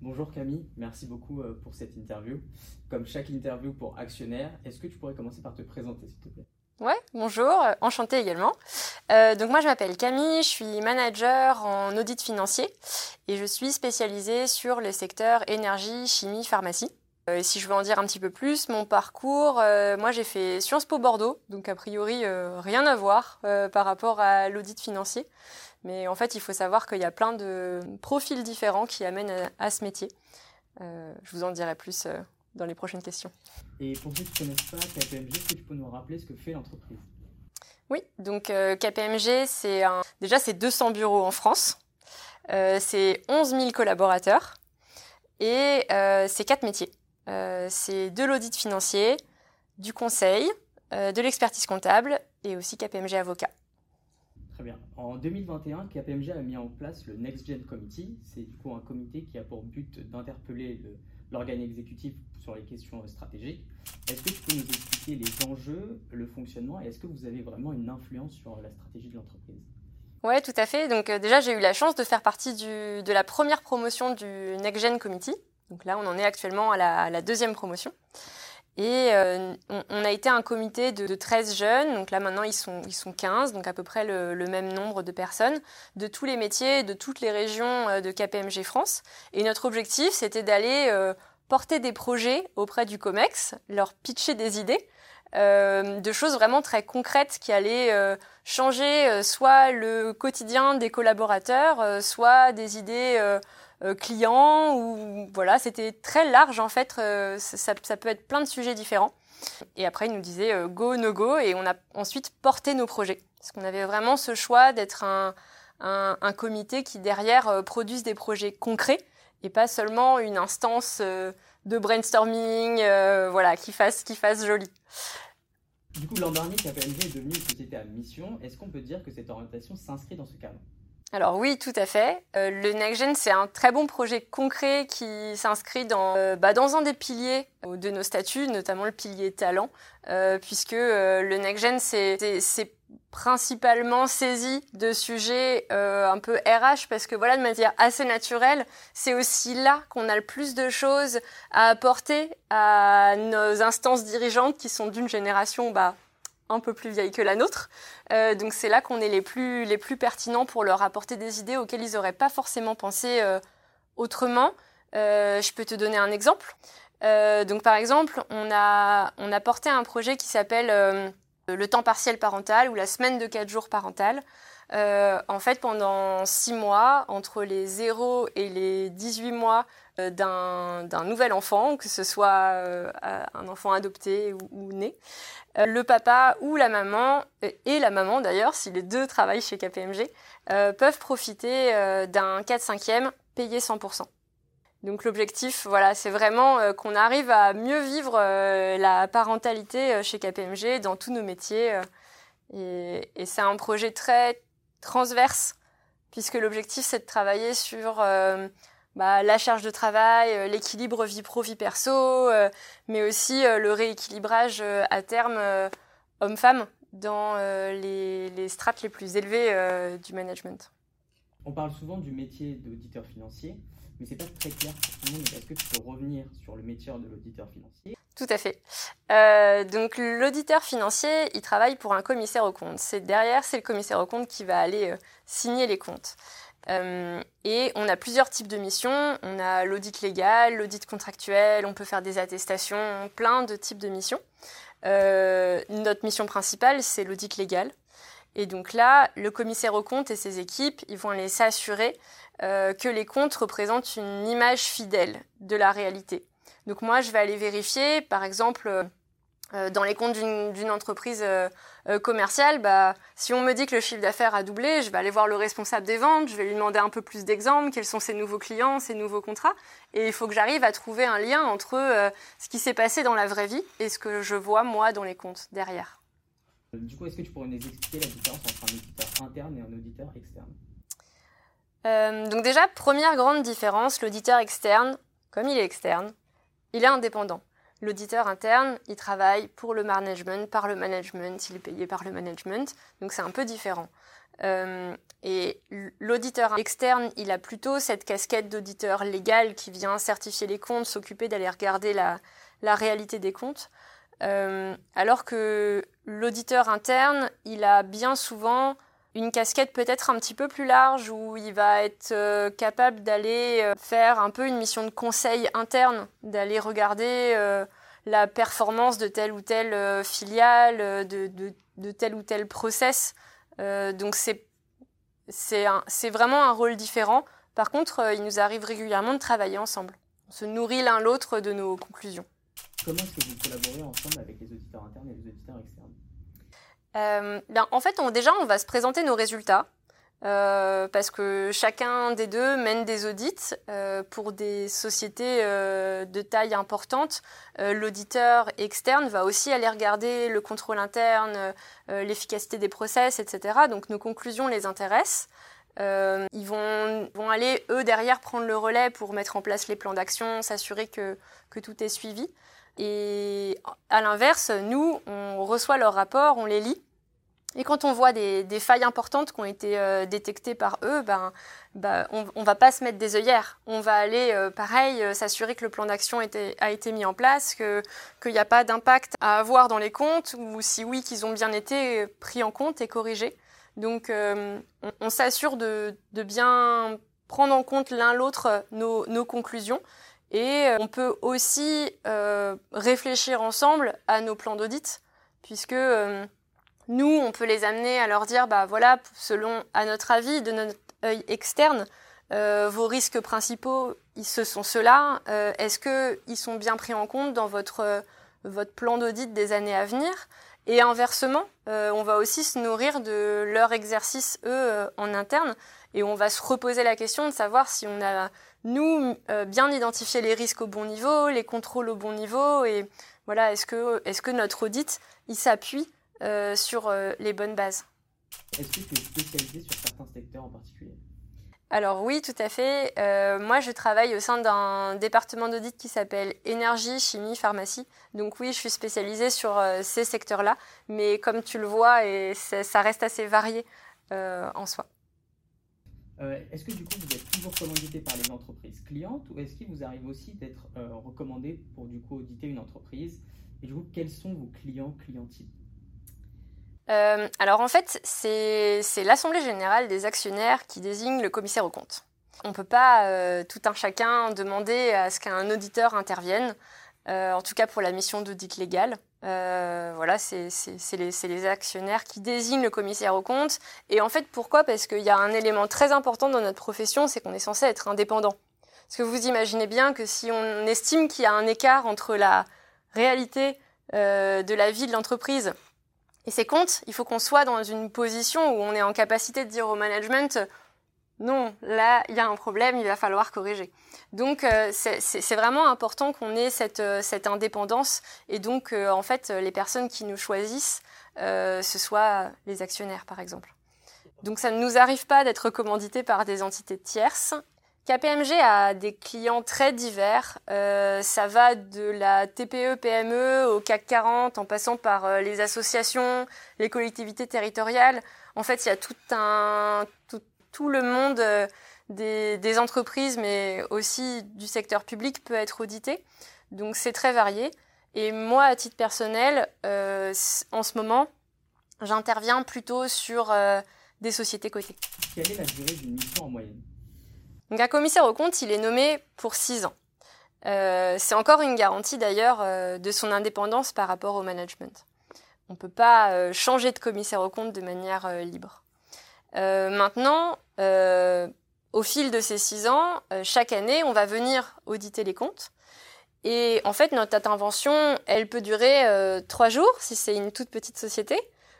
Bonjour Camille, merci beaucoup euh, pour cette interview. Comme chaque interview pour actionnaire, est-ce que tu pourrais commencer par te présenter s'il te plaît? Ouais, bonjour, euh, enchantée également. Euh, donc moi je m'appelle Camille, je suis manager en audit financier et je suis spécialisée sur les secteurs énergie, chimie, pharmacie. et si je veux en dire un petit peu plus, mon parcours, moi j'ai fait Sciences Po Bordeaux, donc a priori rien à voir par rapport à l'audit financier. Mais en fait, il faut savoir qu'il y a plein de profils différents qui amènent à, ce métier. Euh, je vous en dirai plus euh, dans les prochaines questions. Et pour ceux qui ne connaissent pas KPMG, est-ce que tu peux nous rappeler ce que fait l'entreprise? Oui, donc euh, KPMG, c'est un... déjà c'est 200 bureaux en France, c'est 11 000 collaborateurs et c'est quatre métiers. c'est de l'audit financier, du conseil, de l'expertise comptable et aussi KPMG avocat. Très bien. En 2021, KPMG a mis en place le Next Gen Committee. C'est du coup un comité qui a pour but d'interpeller l'organe exécutif sur les questions stratégiques. Est-ce que tu peux nous expliquer les enjeux, le fonctionnement et est-ce que vous avez vraiment une influence sur la stratégie de l'entreprise? Oui, tout à fait. Donc euh, déjà, j'ai eu la chance de faire partie de la première promotion du Next Gen Committee. Donc là, on en est actuellement à la deuxième promotion. Et euh, on, a été un comité de, 13 jeunes, donc là maintenant ils sont, ils sont 15, donc à peu près le, même nombre de personnes, de tous les métiers, de toutes les régions euh, de KPMG France. Et notre objectif, c'était d'aller euh, porter des projets auprès du COMEX, leur pitcher des idées, de choses vraiment très concrètes qui allaient changer soit le quotidien des collaborateurs, soit des idées euh, clients ou voilà, c'était très large en fait. Euh, ça, peut être plein de sujets différents. Et après, il nous disait euh, go, no go, et on a ensuite porté nos projets. Parce qu'on avait vraiment ce choix d'être un, un, comité qui derrière produise des projets concrets et pas seulement une instance de brainstorming, voilà, qui fasse, qui fasse joli. Du coup, l'an dernier, KPMG est devenu une société à mission. Est-ce qu'on peut dire que cette orientation s'inscrit dans ce cadre? Alors oui, tout à fait. Euh, le NextGen, c'est un très bon projet concret qui s'inscrit dans, euh, bah, dans un des piliers de nos statuts, notamment le pilier talent, euh, puisque le NextGen, c'est principalement saisi de sujets un peu RH, parce que voilà, de manière assez naturelle, c'est aussi là qu'on a le plus de choses à apporter à nos instances dirigeantes qui sont d'une génération bah, un peu plus vieille que la nôtre. Euh, donc c'est là qu'on est les plus, les plus pertinents pour leur apporter des idées auxquelles ils n'auraient pas forcément pensé euh, autrement. Euh, je peux te donner un exemple. donc par exemple, on a, on a porté un projet qui s'appelle le temps partiel parental ou la semaine de 4 jours parental. en fait, pendant 6 mois, entre les 0 et les 18 mois d'un nouvel enfant, que ce soit un enfant adopté ou né, euh, le papa ou la maman, et la maman d'ailleurs, si les deux travaillent chez KPMG, euh, peuvent profiter euh, d'un 4-5e payé 100%. Donc l'objectif, voilà, c'est vraiment qu'on arrive à mieux vivre la parentalité chez KPMG dans tous nos métiers. et c'est un projet très transverse, puisque l'objectif, c'est de travailler sur bah, la charge de travail, euh, l'équilibre vie pro vie perso, euh, mais aussi euh, le rééquilibrage à terme homme-femme dans les, strates les plus élevées du management. On parle souvent du métier d'auditeur financier, mais c'est pas très clair pour tout le monde. Est-ce que tu peux revenir sur le métier de l'auditeur financier? Tout à fait. donc l'auditeur financier, il travaille pour un commissaire aux comptes. C'est derrière, c'est le commissaire aux comptes qui va aller signer les comptes. Euh, et on a plusieurs types de missions. On a l'audit légal, l'audit contractuel, on peut faire des attestations, plein de types de missions. Euh, notre mission principale, c'est l'audit légal. Et donc là, le commissaire aux comptes et ses équipes, ils vont aller s'assurer euh, que les comptes représentent une image fidèle de la réalité. Donc moi, je vais aller vérifier, par exemple, dans les comptes d'une entreprise euh, euh, commerciale, bah, si on me dit que le chiffre d'affaires a doublé, je vais aller voir le responsable des ventes, je vais lui demander un peu plus d'exemples, quels sont ses nouveaux clients, ses nouveaux contrats. Et il faut que j'arrive à trouver un lien entre ce qui s'est passé dans la vraie vie et ce que je vois moi dans les comptes derrière. Du coup, est-ce que tu pourrais nous expliquer la différence entre un auditeur interne et un auditeur externe? Donc déjà, première grande différence, l'auditeur externe, comme il est externe, il est indépendant. L'auditeur interne, il travaille pour le management, par le management, il est payé par le management, donc c'est un peu différent. et l'auditeur externe, il a plutôt cette casquette d'auditeur légal qui vient certifier les comptes, s'occuper d'aller regarder la, réalité des comptes. alors que l'auditeur interne, il a bien souvent une casquette peut-être un petit peu plus large où il va être euh, capable d'aller euh, faire un peu une mission de conseil interne, d'aller regarder euh, la performance de telle ou telle filiale, de, de, tel ou tel process. donc c'est c'est vraiment un rôle différent. Par contre, il nous arrive régulièrement de travailler ensemble. On se nourrit l'un l'autre de nos conclusions. Comment est-ce que vous collaborez ensemble avec les auditeurs internes et les auditeurs externes? Euh, ben, en fait, déjà, on va se présenter nos résultats. Euh, parce que chacun des deux mène des audits euh, pour des sociétés de taille importante. L'auditeur externe va aussi aller regarder le contrôle interne, l'efficacité des process, etc. Donc nos conclusions les intéressent. ils vont, vont, aller, eux, derrière, prendre le relais pour mettre en place les plans d'action, s'assurer que, que, tout est suivi. Et à l'inverse, nous, on reçoit leurs rapports, on les lit. Et quand on voit des, failles importantes qui ont été euh, détectées par eux, ben, ben on ne va pas se mettre des œillères. On va aller, euh, pareil, euh, s'assurer que le plan d'action a été mis en place, qu'il n'y a pas d'impact à avoir dans les comptes, ou si oui, qu'ils ont bien été pris en compte et corrigés. Donc, on, s'assure de, bien prendre en compte l'un l'autre nos, nos, conclusions. Et on peut aussi réfléchir ensemble à nos plans d'audit, puisque nous, on peut les amener à leur dire, bah voilà, selon, à notre avis, de notre œil externe, euh, vos risques principaux, ce sont ceux-là. Euh, est-ce qu'ils sont bien pris en compte dans votre, votre plan d'audit des années à venir? Et inversement, euh, on va aussi se nourrir de leur exercice, eux, en interne, et on va se reposer la question de savoir si on a, nous, bien identifié les risques au bon niveau, les contrôles au bon niveau, et voilà, est-ce que, est -ce que notre audit, il s'appuie euh, sur euh, les bonnes bases. Est-ce que tu es spécialisé sur certains secteurs en particulier? Alors oui, tout à fait. Euh, moi, je travaille au sein d'un département d'audit qui s'appelle énergie, chimie, pharmacie. Donc oui, je suis spécialisée sur ces secteurs-là. Mais comme tu le vois, et ça reste assez varié en soi. est-ce que du coup, vous êtes toujours commandité par les entreprises clientes ou est-ce qu'il vous arrive aussi d'être recommandé pour du coup auditer une entreprise? Et du coup, quels sont vos clients clientiles euh, alors en fait, c'est l'Assemblée générale des actionnaires qui désigne le commissaire aux comptes. On ne peut pas euh, tout un chacun demander à ce qu'un auditeur intervienne, euh, en tout cas pour la mission d'audit légal. voilà, c'est les, les, actionnaires qui désignent le commissaire aux comptes. Et en fait, pourquoi? Parce qu'il y a un élément très important dans notre profession, c'est qu'on est censé être indépendant. Parce que vous imaginez bien que si on estime qu'il y a un écart entre la réalité de la vie de l'entreprise et ces comptes, il faut qu'on soit dans une position où on est en capacité de dire au management non, là, il y a un problème, il va falloir corriger. Donc, euh, c'est vraiment important qu'on ait cette, euh, indépendance et donc, euh, en fait, les personnes qui nous choisissent, ce soit les actionnaires, par exemple. Donc, ça ne nous arrive pas d'être commandité par des entités tierces KPMG a des clients très divers. Euh, ça va de la TPE, PME au CAC 40 en passant par euh, les associations, les collectivités territoriales. En fait, il y a tout, le monde euh, des, entreprises, mais aussi du secteur public peut être audité. Donc c'est très varié. Et moi, à titre personnel, en ce moment, j'interviens plutôt sur des sociétés cotées. Quelle est la durée d'une mission en moyenne? Donc un commissaire au compte, il est nommé pour six ans. Euh, c'est encore une garantie d'ailleurs euh, de son indépendance par rapport au management. On ne peut pas euh, changer de commissaire au compte de manière libre. maintenant, au fil de ces six ans, chaque année, on va venir auditer les comptes. Et en fait, notre intervention, elle peut durer trois jours si c'est une toute petite société,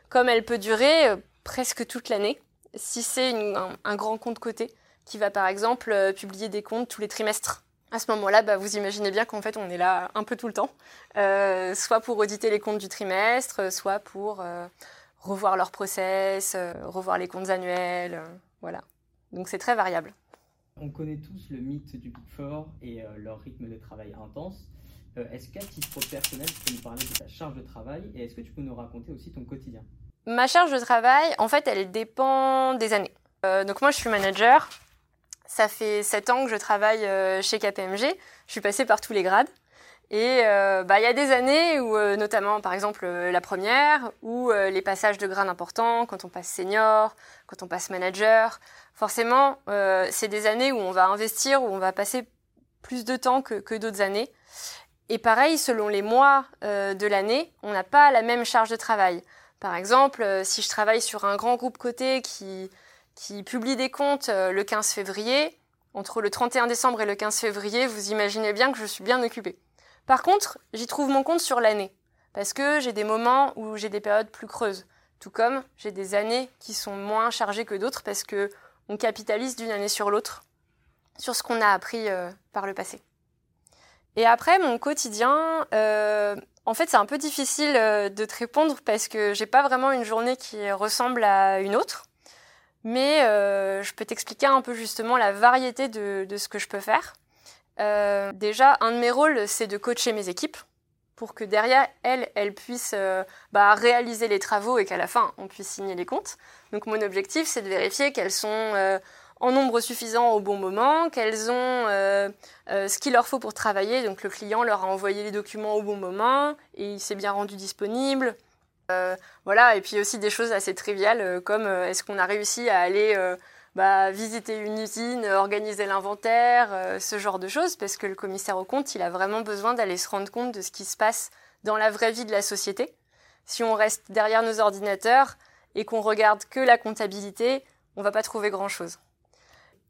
comme elle peut durer presque toute l'année si c'est un, un, grand compte coté qui va par exemple euh, publier des comptes tous les trimestres. À ce moment-là, bah, vous imaginez bien qu'en fait, on est là un peu tout le temps, euh, soit pour auditer les comptes du trimestre, soit pour euh, revoir leur process, revoir les comptes annuels, voilà. Donc c'est très variable. On connaît tous le mythe du Big Four et leur rythme de travail intense. est-ce qu'à titre personnel, tu peux nous parler de ta charge de travail et est-ce que tu peux nous raconter aussi ton quotidien? Ma charge de travail, en fait, elle dépend des années. donc moi, je suis manager. Ça fait 7 ans que je travaille chez KPMG. Je suis passée par tous les grades. Et euh, bah, il y a des années où, euh, notamment par exemple euh, la première, où les passages de grades importants, quand on passe senior, quand on passe manager, forcément, c'est des années où on va investir, où on va passer plus de temps que, que d'autres années. Et pareil, selon les mois de l'année, on n'a pas la même charge de travail. Par exemple, si je travaille sur un grand groupe coté qui, qui publie des comptes le 15 février, entre le 31 décembre et le 15 février, vous imaginez bien que je suis bien occupée. Par contre, j'y trouve mon compte sur l'année, parce que j'ai des moments où j'ai des périodes plus creuses, tout comme j'ai des années qui sont moins chargées que d'autres, parce que on capitalise d'une année sur l'autre sur ce qu'on a appris euh, par le passé. Et après, mon quotidien, euh, en fait, c'est un peu difficile euh, de te répondre parce que j'ai pas vraiment une journée qui ressemble à une autre. Mais je peux t'expliquer un peu justement la variété de ce que je peux faire. Euh, déjà, un de mes rôles, c'est de coacher mes équipes pour que derrière elles, elles puissent euh, bah, réaliser les travaux et qu'à la fin, on puisse signer les comptes. Donc mon objectif, c'est de vérifier qu'elles sont euh, en nombre suffisant au bon moment, qu'elles ont ce qu'il leur faut pour travailler. Donc le client leur a envoyé les documents au bon moment et il s'est bien rendu disponible. Voilà, et puis aussi des choses assez triviales comme est-ce qu'on a réussi à aller bah, visiter une usine, organiser l'inventaire, euh, ce genre de choses, parce que le commissaire au compte, il a vraiment besoin d'aller se rendre compte de ce qui se passe dans la vraie vie de la société. Si on reste derrière nos ordinateurs et qu'on regarde que la comptabilité, on va pas trouver grand-chose.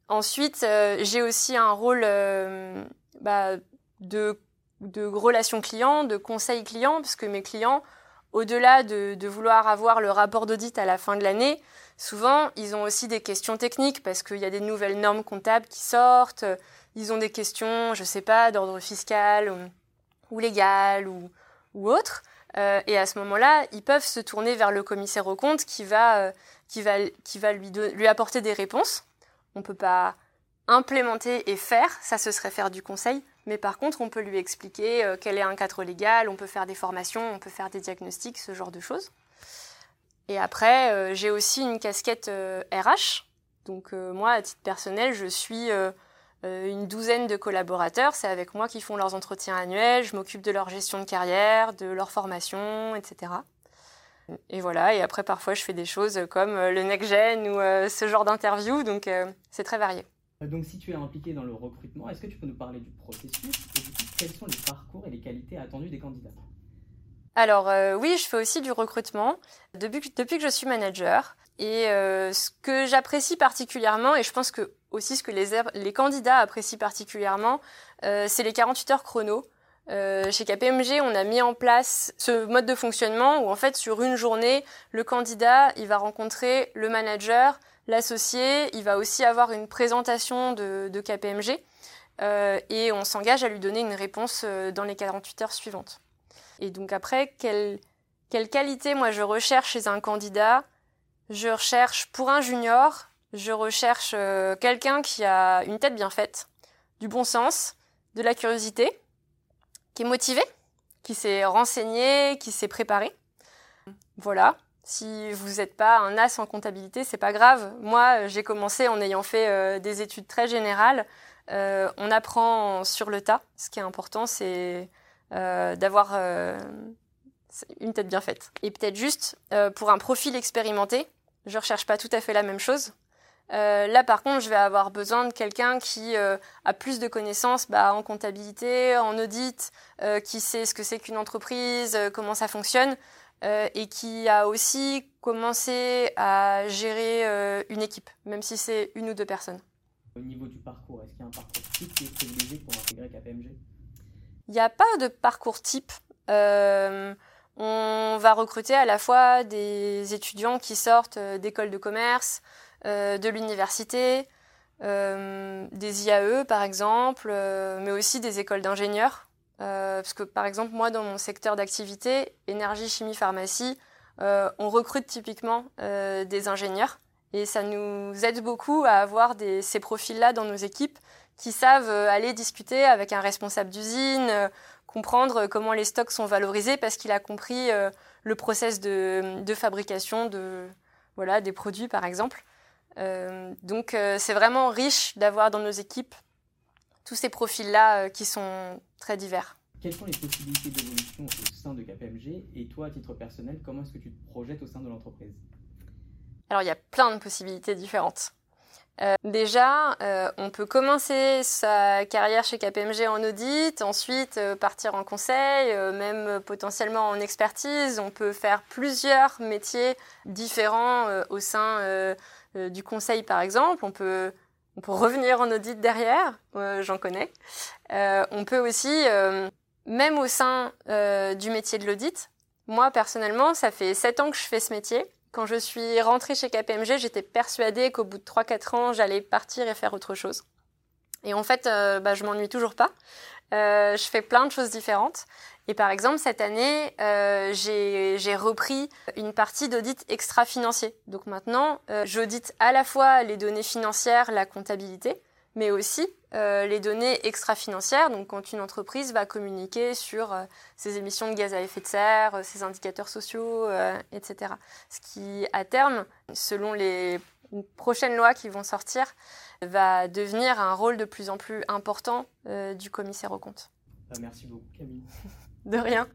Ensuite, euh, j'ai aussi un rôle euh, bah, de, de relation client, de conseil client, parce que mes clients, au-delà de, vouloir avoir le rapport d'audit à la fin de l'année, Souvent, ils ont aussi des questions techniques parce qu'il y a des nouvelles normes comptables qui sortent. Ils ont des questions, je ne sais pas, d'ordre fiscal ou, légal ou, autre. Euh, et à ce moment-là, ils peuvent se tourner vers le commissaire au compte qui va, euh, lui, lui apporter des réponses. On ne peut pas implémenter et faire, ça ce serait faire du conseil, mais par contre on peut lui expliquer euh, quel est un cadre légal, on peut faire des formations, on peut faire des diagnostics, ce genre de choses. Et après, euh, j'ai aussi une casquette RH. Euh, Donc moi, à titre personnel, je suis une douzaine de collaborateurs. C'est avec moi qu'ils font leurs entretiens annuels. Je m'occupe de leur gestion de carrière, de leur formation, etc. Et voilà, et après parfois je fais des choses comme le next-gen ou ce genre d'interview, donc c'est très varié. Donc si tu es impliqué dans le recrutement, est-ce que tu peux nous parler du processus et du coup, quels sont les parcours et les qualités attendues des candidats alors euh, oui, je fais aussi du recrutement depuis, que je suis manager. Et euh, ce que j'apprécie particulièrement, et je pense que aussi ce que les, candidats apprécient particulièrement, euh, c'est les 48 heures chrono. chez KPMG, on a mis en place ce mode de fonctionnement où en fait sur une journée, le candidat, il va rencontrer le manager, l'associé, il va aussi avoir une présentation de, KPMG et on s'engage à lui donner une réponse dans les 48 heures suivantes. Et donc après, quelle, quelle qualité moi je recherche chez un candidat? Je recherche pour un junior, je recherche euh, quelqu'un qui a une tête bien faite, du bon sens, de la curiosité, qui est motivé, qui s'est renseigné, qui s'est préparé. Voilà. Si vous n'êtes pas un as en comptabilité, c'est pas grave. Moi, j'ai commencé en ayant fait euh, des études très générales. Euh, on apprend sur le tas. Ce qui est important, c'est euh, d'avoir une tête bien faite. Et peut-être juste pour un profil expérimenté, je recherche pas tout à fait la même chose. là, par contre, je vais avoir besoin de quelqu'un qui a plus de connaissances bah, en comptabilité, en audit, qui sait ce que c'est qu'une entreprise, comment ça fonctionne, et qui a aussi commencé à gérer une équipe, même si c'est une ou deux personnes. Au niveau du parcours, est-ce qu'il y a un parcours qui est privilégié pour intégrer KPMG il n'y a pas de parcours type. Euh, on va recruter à la fois des étudiants qui sortent euh, d'écoles de commerce, euh, de l'université, des IAE par exemple, mais aussi des écoles d'ingénieurs. Parce que par exemple, moi dans mon secteur d'activité, énergie, chimie, pharmacie, on recrute typiquement des ingénieurs. Et ça nous aide beaucoup à avoir ces profils-là dans nos équipes qui savent euh, aller discuter avec un responsable d'usine, euh, comprendre comment les stocks sont valorisés parce qu'il a compris le process de, de, fabrication de, voilà, des produits, par exemple. donc, c'est vraiment riche d'avoir dans nos équipes tous ces profils-là qui sont très divers. Quelles sont les possibilités d'évolution au sein de KPMG et toi, à titre personnel, comment est-ce que tu te projettes au sein de l'entreprise? Alors, il y a plein de possibilités différentes. Euh, déjà, euh, on peut commencer sa carrière chez KPMG en audit, ensuite euh, partir en conseil, même potentiellement en expertise. On peut faire plusieurs métiers différents au sein du conseil, par exemple. On peut, peut revenir en audit derrière, j'en connais. on peut aussi même au sein euh, du métier de l'audit. Moi, personnellement, ça fait 7 ans que je fais ce métier. Quand je suis rentrée chez KPMG, j'étais persuadée qu'au bout de 3-4 ans, j'allais partir et faire autre chose. Et en fait, euh, bah, je m'ennuie toujours pas. Euh, je fais plein de choses différentes. Et par exemple, cette année, j'ai repris une partie d'audit extra-financier. Donc maintenant, j'audite à la fois les données financières, la comptabilité, mais aussi euh, les données extra-financières, donc quand une entreprise va communiquer sur euh, ses émissions de gaz à effet de serre, euh, ses indicateurs sociaux, etc. Ce qui, à terme, selon les prochaines lois qui vont sortir, va devenir un rôle de plus en plus important du commissaire aux comptes. Bah, merci beaucoup Camille. de rien.